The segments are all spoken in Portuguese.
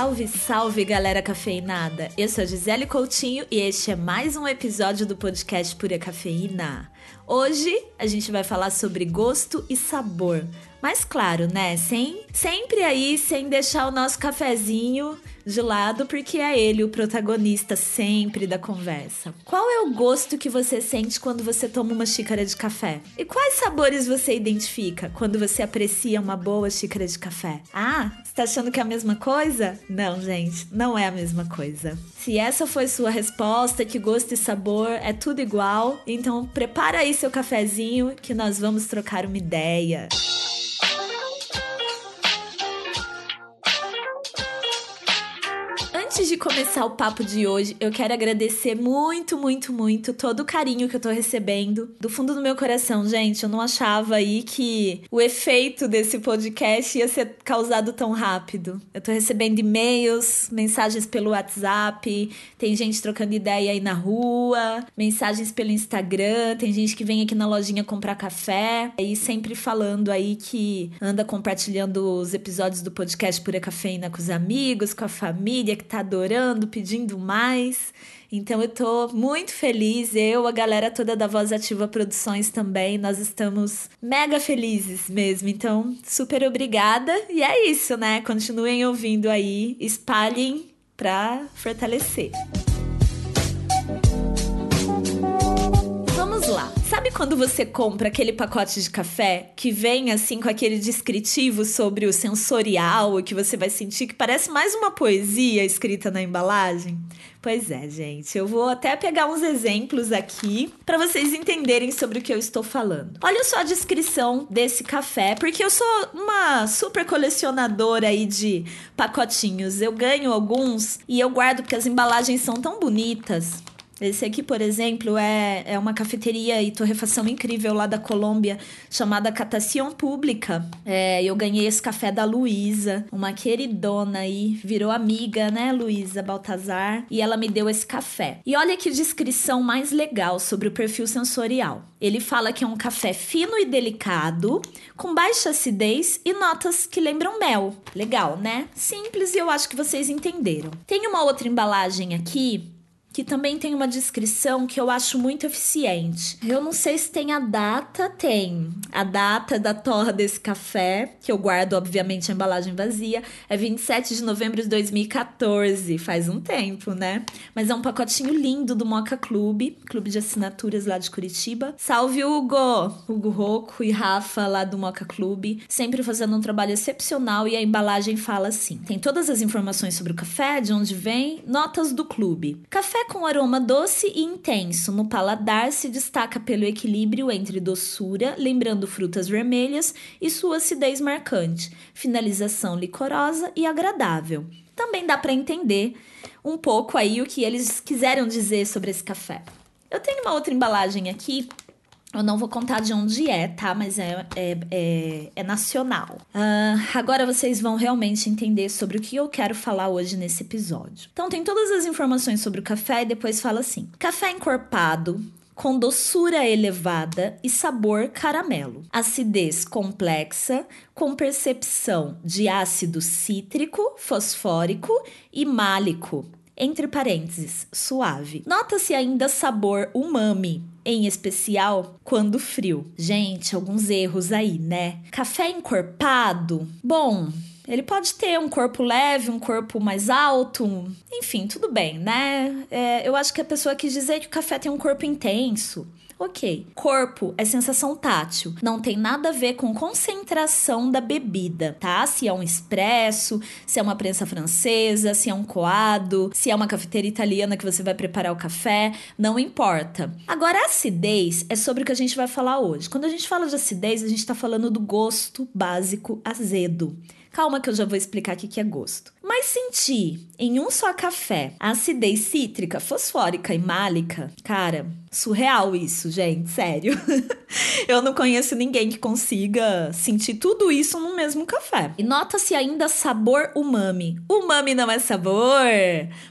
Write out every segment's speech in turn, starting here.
Salve, salve, galera cafeinada! Eu sou a Gisele Coutinho e este é mais um episódio do podcast Pura Cafeína. Hoje a gente vai falar sobre gosto e sabor. Mas claro, né? Sem, sempre aí, sem deixar o nosso cafezinho de lado, porque é ele o protagonista sempre da conversa. Qual é o gosto que você sente quando você toma uma xícara de café? E quais sabores você identifica quando você aprecia uma boa xícara de café? Ah, você tá achando que é a mesma coisa? Não, gente, não é a mesma coisa. Se essa foi sua resposta, que gosto e sabor é tudo igual, então prepara aí seu cafezinho que nós vamos trocar uma ideia. Antes de começar o papo de hoje, eu quero agradecer muito, muito, muito todo o carinho que eu tô recebendo do fundo do meu coração, gente. Eu não achava aí que o efeito desse podcast ia ser causado tão rápido. Eu tô recebendo e-mails, mensagens pelo WhatsApp, tem gente trocando ideia aí na rua, mensagens pelo Instagram, tem gente que vem aqui na lojinha comprar café e sempre falando aí que anda compartilhando os episódios do podcast Pura Cafeína com os amigos, com a família que tá adorando, pedindo mais. Então eu tô muito feliz, eu, a galera toda da Voz Ativa Produções também, nós estamos mega felizes mesmo. Então, super obrigada. E é isso, né? Continuem ouvindo aí, espalhem pra fortalecer. Lá. Sabe quando você compra aquele pacote de café que vem assim com aquele descritivo sobre o sensorial e que você vai sentir que parece mais uma poesia escrita na embalagem? Pois é, gente. Eu vou até pegar uns exemplos aqui para vocês entenderem sobre o que eu estou falando. Olha só a descrição desse café, porque eu sou uma super colecionadora aí de pacotinhos. Eu ganho alguns e eu guardo porque as embalagens são tão bonitas. Esse aqui, por exemplo, é, é uma cafeteria e torrefação incrível lá da Colômbia, chamada Catación Pública. É, eu ganhei esse café da Luísa, uma queridona aí, virou amiga, né, Luísa Baltazar, e ela me deu esse café. E olha que descrição mais legal sobre o perfil sensorial. Ele fala que é um café fino e delicado, com baixa acidez e notas que lembram mel. Legal, né? Simples e eu acho que vocês entenderam. Tem uma outra embalagem aqui que também tem uma descrição que eu acho muito eficiente. Eu não sei se tem a data, tem. A data da torra desse café, que eu guardo, obviamente, a embalagem vazia, é 27 de novembro de 2014. Faz um tempo, né? Mas é um pacotinho lindo do Moca Clube, clube de assinaturas lá de Curitiba. Salve, Hugo! Hugo Rocco e Rafa lá do Moca Clube, sempre fazendo um trabalho excepcional e a embalagem fala assim: tem todas as informações sobre o café, de onde vem, notas do clube. Café com aroma doce e intenso no paladar se destaca pelo equilíbrio entre doçura, lembrando frutas vermelhas, e sua acidez marcante, finalização licorosa e agradável. Também dá para entender um pouco aí o que eles quiseram dizer sobre esse café. Eu tenho uma outra embalagem aqui eu não vou contar de onde é, tá? Mas é, é, é, é nacional. Uh, agora vocês vão realmente entender sobre o que eu quero falar hoje nesse episódio. Então, tem todas as informações sobre o café e depois fala assim: café encorpado, com doçura elevada e sabor caramelo. Acidez complexa, com percepção de ácido cítrico, fosfórico e málico. Entre parênteses, suave. Nota-se ainda sabor umami, em especial quando frio. Gente, alguns erros aí, né? Café encorpado? Bom, ele pode ter um corpo leve, um corpo mais alto, enfim, tudo bem, né? É, eu acho que a pessoa quis dizer que o café tem um corpo intenso. Ok. Corpo é sensação tátil. Não tem nada a ver com concentração da bebida, tá? Se é um expresso, se é uma prensa francesa, se é um coado, se é uma cafeteira italiana que você vai preparar o café, não importa. Agora, a acidez é sobre o que a gente vai falar hoje. Quando a gente fala de acidez, a gente tá falando do gosto básico azedo. Calma que eu já vou explicar o que é gosto. Mas sentir em um só café a acidez cítrica, fosfórica e málica, cara, surreal isso, gente, sério. eu não conheço ninguém que consiga sentir tudo isso no mesmo café. E nota-se ainda sabor umami. Umami não é sabor,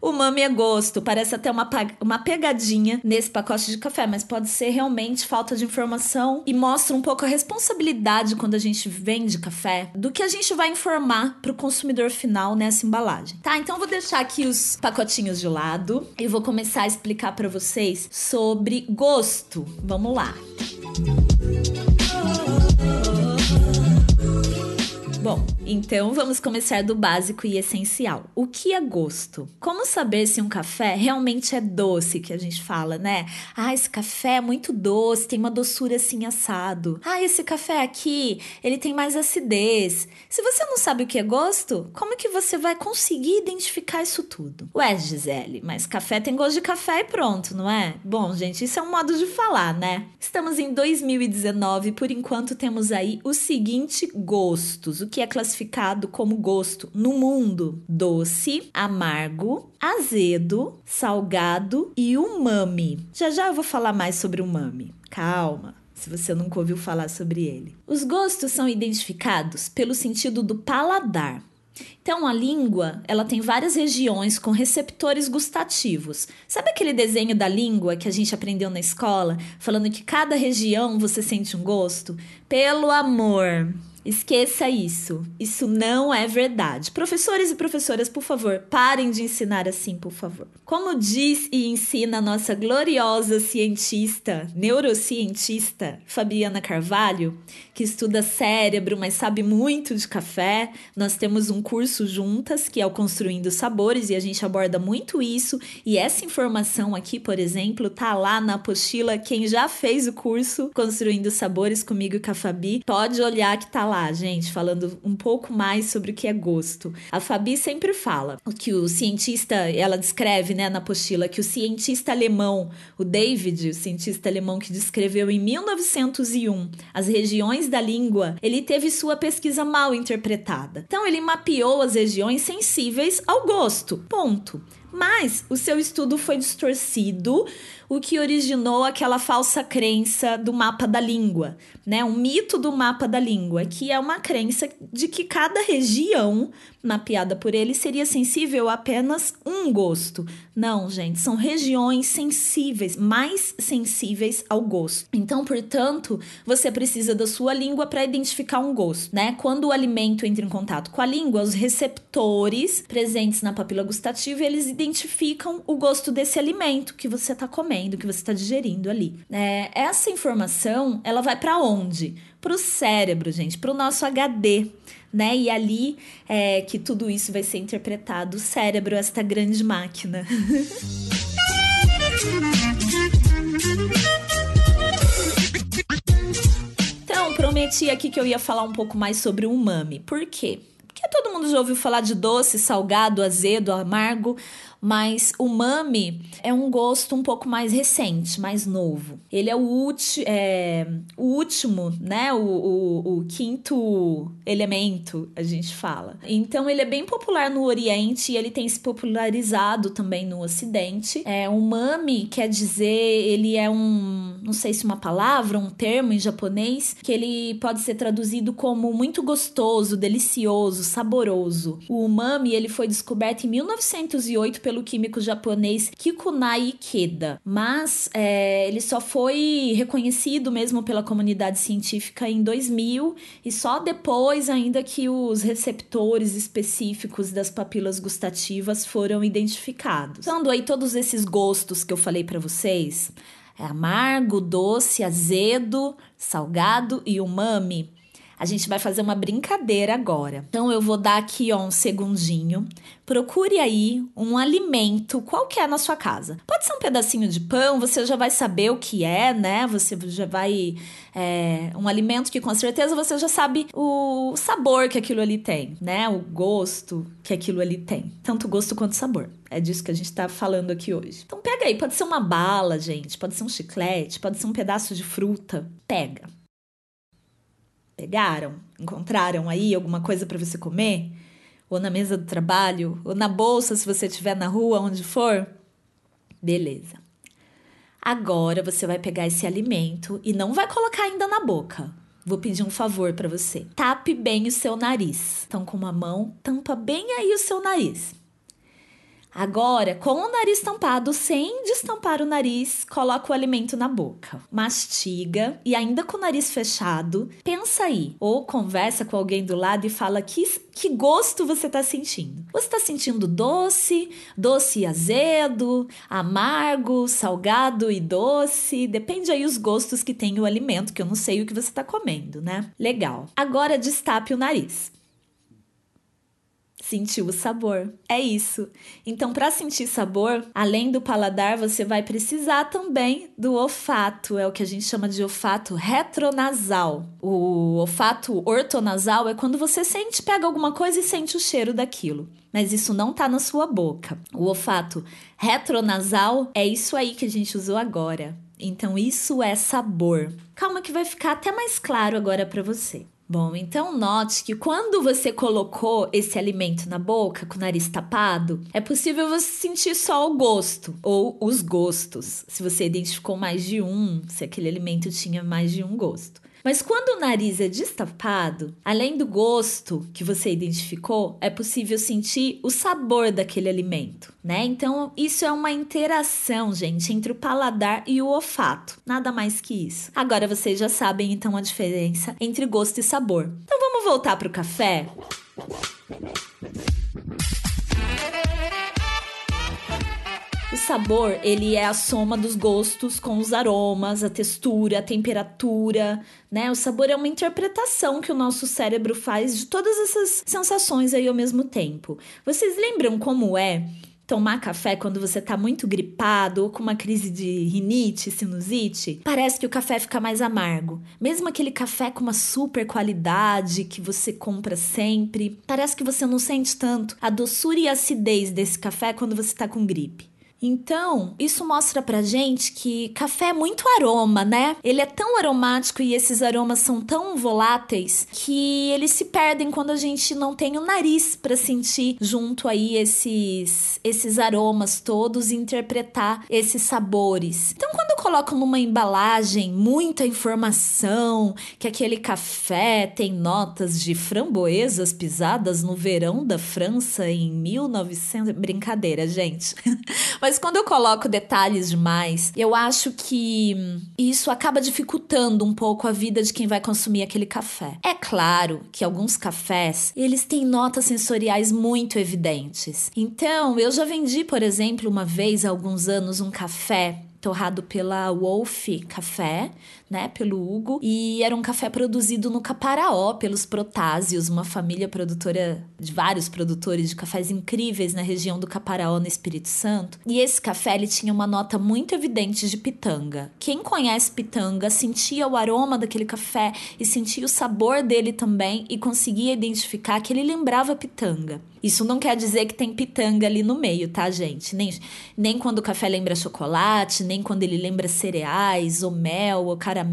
umami é gosto. Parece até uma, uma pegadinha nesse pacote de café, mas pode ser realmente falta de informação e mostra um pouco a responsabilidade quando a gente vende café do que a gente vai informar informar para o consumidor final nessa embalagem. Tá? Então eu vou deixar aqui os pacotinhos de lado e vou começar a explicar para vocês sobre gosto. Vamos lá. Bom, então vamos começar do básico e essencial. O que é gosto? Como saber se um café realmente é doce, que a gente fala, né? Ah, esse café é muito doce, tem uma doçura assim assado. Ah, esse café aqui, ele tem mais acidez. Se você não sabe o que é gosto, como que você vai conseguir identificar isso tudo? Ué, Gisele, mas café tem gosto de café e pronto, não é? Bom, gente, isso é um modo de falar, né? Estamos em 2019, por enquanto temos aí o seguinte gostos. O que é classificado como gosto no mundo: doce, amargo, azedo, salgado e umami. Já já eu vou falar mais sobre umami. Calma se você nunca ouviu falar sobre ele. Os gostos são identificados pelo sentido do paladar. Então, a língua, ela tem várias regiões com receptores gustativos. Sabe aquele desenho da língua que a gente aprendeu na escola, falando que cada região você sente um gosto? Pelo amor, Esqueça isso. Isso não é verdade. Professores e professoras, por favor, parem de ensinar assim, por favor. Como diz e ensina a nossa gloriosa cientista, neurocientista Fabiana Carvalho, que estuda cérebro, mas sabe muito de café, nós temos um curso juntas que é o Construindo Sabores e a gente aborda muito isso. E essa informação aqui, por exemplo, tá lá na apostila. Quem já fez o curso Construindo Sabores comigo e com a Fabi, pode olhar que tá lá lá, gente, falando um pouco mais sobre o que é gosto. A Fabi sempre fala que o cientista, ela descreve, né, na apostila, que o cientista alemão, o David, o cientista alemão que descreveu em 1901 as regiões da língua, ele teve sua pesquisa mal interpretada. Então, ele mapeou as regiões sensíveis ao gosto. Ponto. Mas o seu estudo foi distorcido, o que originou aquela falsa crença do mapa da língua, né? Um mito do mapa da língua, que é uma crença de que cada região mapeada por ele seria sensível a apenas um gosto. Não, gente, são regiões sensíveis, mais sensíveis ao gosto. Então, portanto, você precisa da sua língua para identificar um gosto, né? Quando o alimento entra em contato com a língua, os receptores presentes na papila gustativa, eles identificam o gosto desse alimento que você está comendo, que você está digerindo ali. É, essa informação, ela vai para onde? Para o cérebro, gente, para o nosso HD né? E ali é que tudo isso vai ser interpretado. O cérebro, esta grande máquina. então, prometi aqui que eu ia falar um pouco mais sobre o umami. Por quê? Porque todo mundo já ouviu falar de doce, salgado, azedo, amargo, mas o umami é um gosto um pouco mais recente, mais novo. Ele é o, é, o último, né? O, o, o, quinto elemento, a gente fala. Então ele é bem popular no Oriente e ele tem se popularizado também no Ocidente. É, umami quer dizer, ele é um, não sei se uma palavra, um termo em japonês, que ele pode ser traduzido como muito gostoso, delicioso, saboroso. O umami ele foi descoberto em 1908 pelo químico japonês Kikunai Ikeda, mas é, ele só foi reconhecido mesmo pela comunidade científica em 2000 e só depois ainda que os receptores específicos das papilas gustativas foram identificados. Dando aí todos esses gostos que eu falei para vocês, é amargo, doce, azedo, salgado e umami. A gente vai fazer uma brincadeira agora. Então eu vou dar aqui ó, um segundinho. Procure aí um alimento qualquer na sua casa. Pode ser um pedacinho de pão, você já vai saber o que é, né? Você já vai. É, um alimento que com certeza você já sabe o sabor que aquilo ali tem, né? O gosto que aquilo ali tem. Tanto gosto quanto sabor. É disso que a gente tá falando aqui hoje. Então pega aí, pode ser uma bala, gente, pode ser um chiclete, pode ser um pedaço de fruta. Pega. Pegaram? Encontraram aí alguma coisa para você comer? Ou na mesa do trabalho? Ou na bolsa, se você estiver na rua, onde for? Beleza. Agora você vai pegar esse alimento e não vai colocar ainda na boca. Vou pedir um favor para você. Tape bem o seu nariz. Então, com uma mão, tampa bem aí o seu nariz. Agora, com o nariz tampado, sem destampar o nariz, coloca o alimento na boca. Mastiga e ainda com o nariz fechado, pensa aí. Ou conversa com alguém do lado e fala que, que gosto você está sentindo. Você está sentindo doce, doce e azedo, amargo, salgado e doce. Depende aí os gostos que tem o alimento, que eu não sei o que você está comendo, né? Legal. Agora destape o nariz sentiu o sabor. É isso. Então, para sentir sabor, além do paladar, você vai precisar também do olfato. É o que a gente chama de olfato retronasal. O olfato ortonasal é quando você sente, pega alguma coisa e sente o cheiro daquilo. Mas isso não tá na sua boca. O olfato retronasal é isso aí que a gente usou agora. Então, isso é sabor. Calma que vai ficar até mais claro agora para você. Bom, então note que quando você colocou esse alimento na boca com o nariz tapado, é possível você sentir só o gosto ou os gostos, se você identificou mais de um, se aquele alimento tinha mais de um gosto. Mas quando o nariz é destapado, além do gosto que você identificou, é possível sentir o sabor daquele alimento, né? Então, isso é uma interação, gente, entre o paladar e o olfato. Nada mais que isso. Agora vocês já sabem então a diferença entre gosto e sabor. Então vamos voltar para o café? Sabor, ele é a soma dos gostos com os aromas, a textura, a temperatura, né? O sabor é uma interpretação que o nosso cérebro faz de todas essas sensações aí ao mesmo tempo. Vocês lembram como é tomar café quando você tá muito gripado ou com uma crise de rinite, sinusite, parece que o café fica mais amargo. Mesmo aquele café com uma super qualidade que você compra sempre, parece que você não sente tanto a doçura e a acidez desse café quando você tá com gripe. Então, isso mostra pra gente que café é muito aroma, né? Ele é tão aromático e esses aromas são tão voláteis que eles se perdem quando a gente não tem o nariz para sentir junto aí esses esses aromas todos e interpretar esses sabores. Então, quando eu coloco numa embalagem muita informação, que aquele café tem notas de framboesas pisadas no verão da França em 1900, brincadeira, gente. Mas mas quando eu coloco detalhes demais, eu acho que isso acaba dificultando um pouco a vida de quem vai consumir aquele café. É claro que alguns cafés, eles têm notas sensoriais muito evidentes. Então, eu já vendi, por exemplo, uma vez há alguns anos um café torrado pela Wolf Café, né, pelo Hugo, e era um café produzido no Caparaó pelos Protásios, uma família produtora de vários produtores de cafés incríveis na região do Caparaó, no Espírito Santo. E esse café ele tinha uma nota muito evidente de pitanga. Quem conhece pitanga sentia o aroma daquele café e sentia o sabor dele também e conseguia identificar que ele lembrava pitanga. Isso não quer dizer que tem pitanga ali no meio, tá, gente? Nem, nem quando o café lembra chocolate, nem quando ele lembra cereais, ou mel, ou caramelo.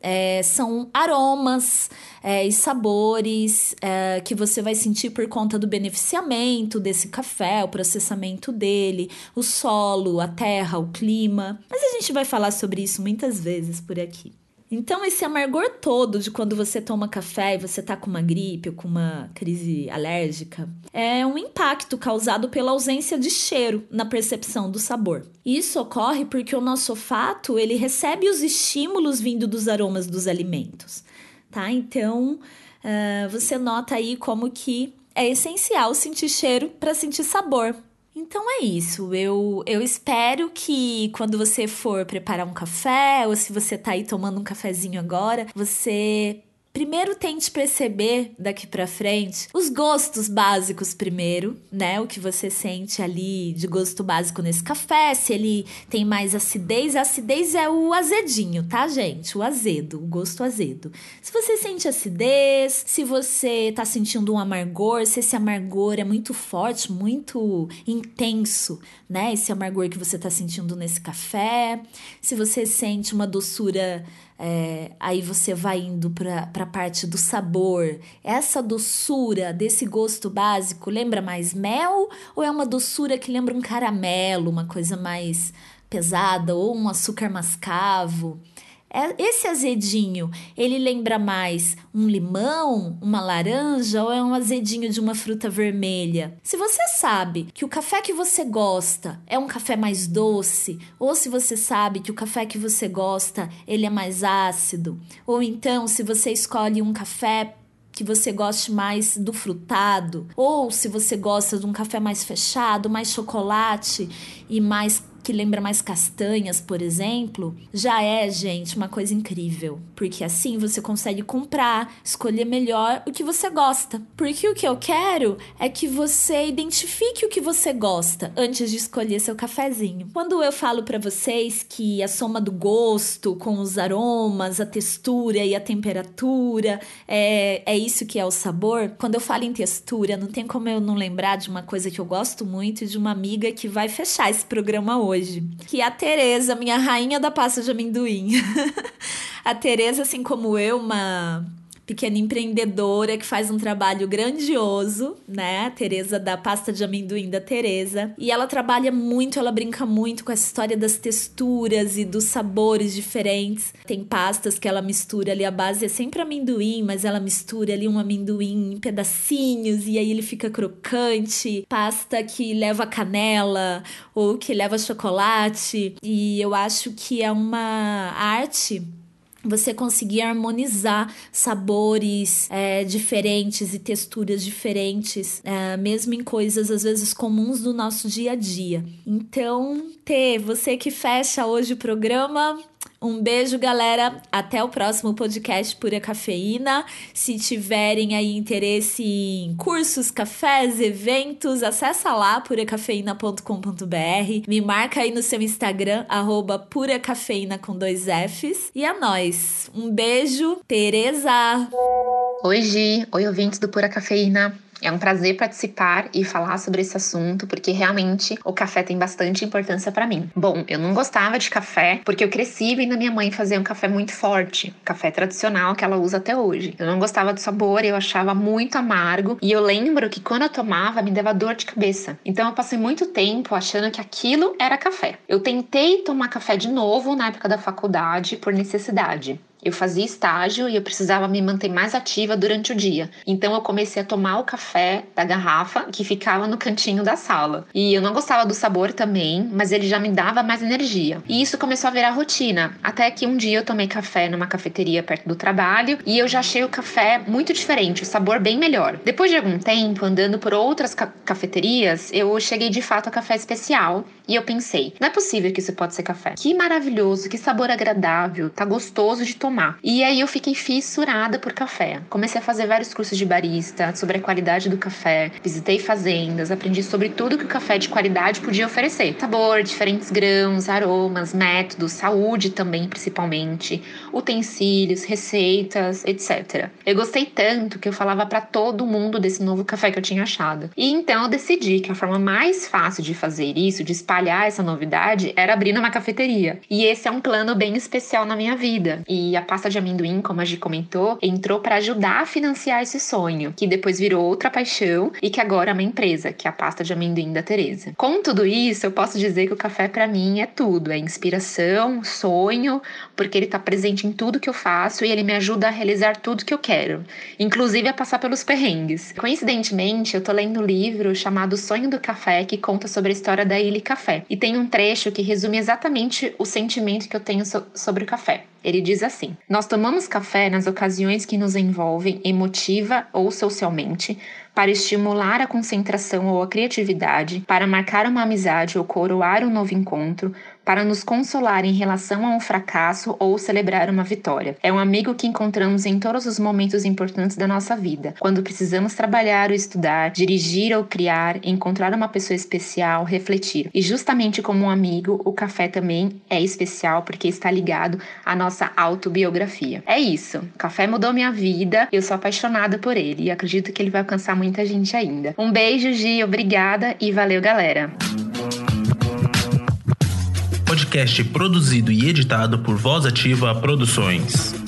É, são aromas é, e sabores é, que você vai sentir por conta do beneficiamento desse café, o processamento dele, o solo, a terra, o clima. Mas a gente vai falar sobre isso muitas vezes por aqui. Então, esse amargor todo de quando você toma café e você tá com uma gripe ou com uma crise alérgica é um impacto causado pela ausência de cheiro na percepção do sabor. Isso ocorre porque o nosso olfato ele recebe os estímulos vindo dos aromas dos alimentos, tá? Então, uh, você nota aí como que é essencial sentir cheiro para sentir sabor. Então é isso. Eu, eu espero que quando você for preparar um café, ou se você tá aí tomando um cafezinho agora, você primeiro tente perceber daqui para frente os gostos básicos primeiro, né? O que você sente ali de gosto básico nesse café, se ele tem mais acidez. A acidez é o azedinho, tá, gente? O azedo, o gosto azedo. Se você sente acidez, se você tá sentindo um amargor, se esse amargor é muito forte, muito intenso, né? Esse amargor que você tá sentindo nesse café, se você sente uma doçura é, aí você vai indo para a parte do sabor. Essa doçura desse gosto básico lembra mais mel ou é uma doçura que lembra um caramelo, uma coisa mais pesada ou um açúcar mascavo? É, esse azedinho, ele lembra mais um limão, uma laranja ou é um azedinho de uma fruta vermelha? Se você sabe que o café que você gosta é um café mais doce, ou se você sabe que o café que você gosta, ele é mais ácido, ou então se você escolhe um café que você goste mais do frutado, ou se você gosta de um café mais fechado, mais chocolate e mais que lembra mais castanhas, por exemplo, já é, gente, uma coisa incrível. Porque assim você consegue comprar, escolher melhor o que você gosta. Porque o que eu quero é que você identifique o que você gosta antes de escolher seu cafezinho. Quando eu falo para vocês que a soma do gosto com os aromas, a textura e a temperatura é, é isso que é o sabor, quando eu falo em textura, não tem como eu não lembrar de uma coisa que eu gosto muito e de uma amiga que vai fechar esse programa hoje hoje, que é a Tereza, minha rainha da pasta de amendoim. a Tereza, assim como eu, uma pequena empreendedora que faz um trabalho grandioso, né? Tereza da pasta de amendoim da Tereza. E ela trabalha muito, ela brinca muito com essa história das texturas e dos sabores diferentes. Tem pastas que ela mistura ali, a base é sempre amendoim, mas ela mistura ali um amendoim em pedacinhos e aí ele fica crocante. Pasta que leva canela ou que leva chocolate. E eu acho que é uma arte você conseguir harmonizar sabores é, diferentes e texturas diferentes, é, mesmo em coisas às vezes comuns do nosso dia a dia. Então, T, você que fecha hoje o programa, um beijo, galera. Até o próximo podcast Pura Cafeína. Se tiverem aí interesse em cursos, cafés, eventos, acessa lá puracafeína.com.br. Me marca aí no seu Instagram, arroba puracafeína com dois Fs. E a nós. Um beijo, Tereza. Oi, Gi. Oi, ouvintes do Pura Cafeína. É um prazer participar e falar sobre esse assunto, porque realmente o café tem bastante importância para mim. Bom, eu não gostava de café porque eu cresci vendo minha mãe fazer um café muito forte, café tradicional que ela usa até hoje. Eu não gostava do sabor, eu achava muito amargo e eu lembro que quando eu tomava me dava dor de cabeça. Então eu passei muito tempo achando que aquilo era café. Eu tentei tomar café de novo na época da faculdade por necessidade. Eu fazia estágio e eu precisava me manter mais ativa durante o dia. Então eu comecei a tomar o café da garrafa que ficava no cantinho da sala. E eu não gostava do sabor também, mas ele já me dava mais energia. E isso começou a virar rotina. Até que um dia eu tomei café numa cafeteria perto do trabalho e eu já achei o café muito diferente, o sabor bem melhor. Depois de algum tempo andando por outras ca cafeterias, eu cheguei de fato a café especial e eu pensei: não é possível que isso pode ser café. Que maravilhoso, que sabor agradável, tá gostoso de tomar tomar. E aí eu fiquei fissurada por café. Comecei a fazer vários cursos de barista sobre a qualidade do café, visitei fazendas, aprendi sobre tudo que o café de qualidade podia oferecer: sabor, diferentes grãos, aromas, métodos, saúde também, principalmente, utensílios, receitas, etc. Eu gostei tanto que eu falava para todo mundo desse novo café que eu tinha achado. E então eu decidi que a forma mais fácil de fazer isso, de espalhar essa novidade, era abrir uma cafeteria. E esse é um plano bem especial na minha vida. E a pasta de amendoim, como a Gi comentou, entrou para ajudar a financiar esse sonho, que depois virou outra paixão e que agora é uma empresa, que é a pasta de amendoim da Teresa. Com tudo isso, eu posso dizer que o café para mim é tudo, é inspiração, sonho, porque ele está presente em tudo que eu faço e ele me ajuda a realizar tudo que eu quero, inclusive a passar pelos perrengues. Coincidentemente, eu tô lendo um livro chamado Sonho do Café, que conta sobre a história da Ilha Café, e tem um trecho que resume exatamente o sentimento que eu tenho so sobre o café. Ele diz assim: Nós tomamos café nas ocasiões que nos envolvem emotiva ou socialmente, para estimular a concentração ou a criatividade, para marcar uma amizade ou coroar um novo encontro, para nos consolar em relação a um fracasso ou celebrar uma vitória. É um amigo que encontramos em todos os momentos importantes da nossa vida, quando precisamos trabalhar ou estudar, dirigir ou criar, encontrar uma pessoa especial, refletir. E justamente como um amigo, o café também é especial porque está ligado à nossa autobiografia. É isso. O café mudou minha vida, eu sou apaixonada por ele e acredito que ele vai alcançar muita gente ainda. Um beijo, Gi, obrigada e valeu, galera podcast produzido e editado por Voz Ativa Produções.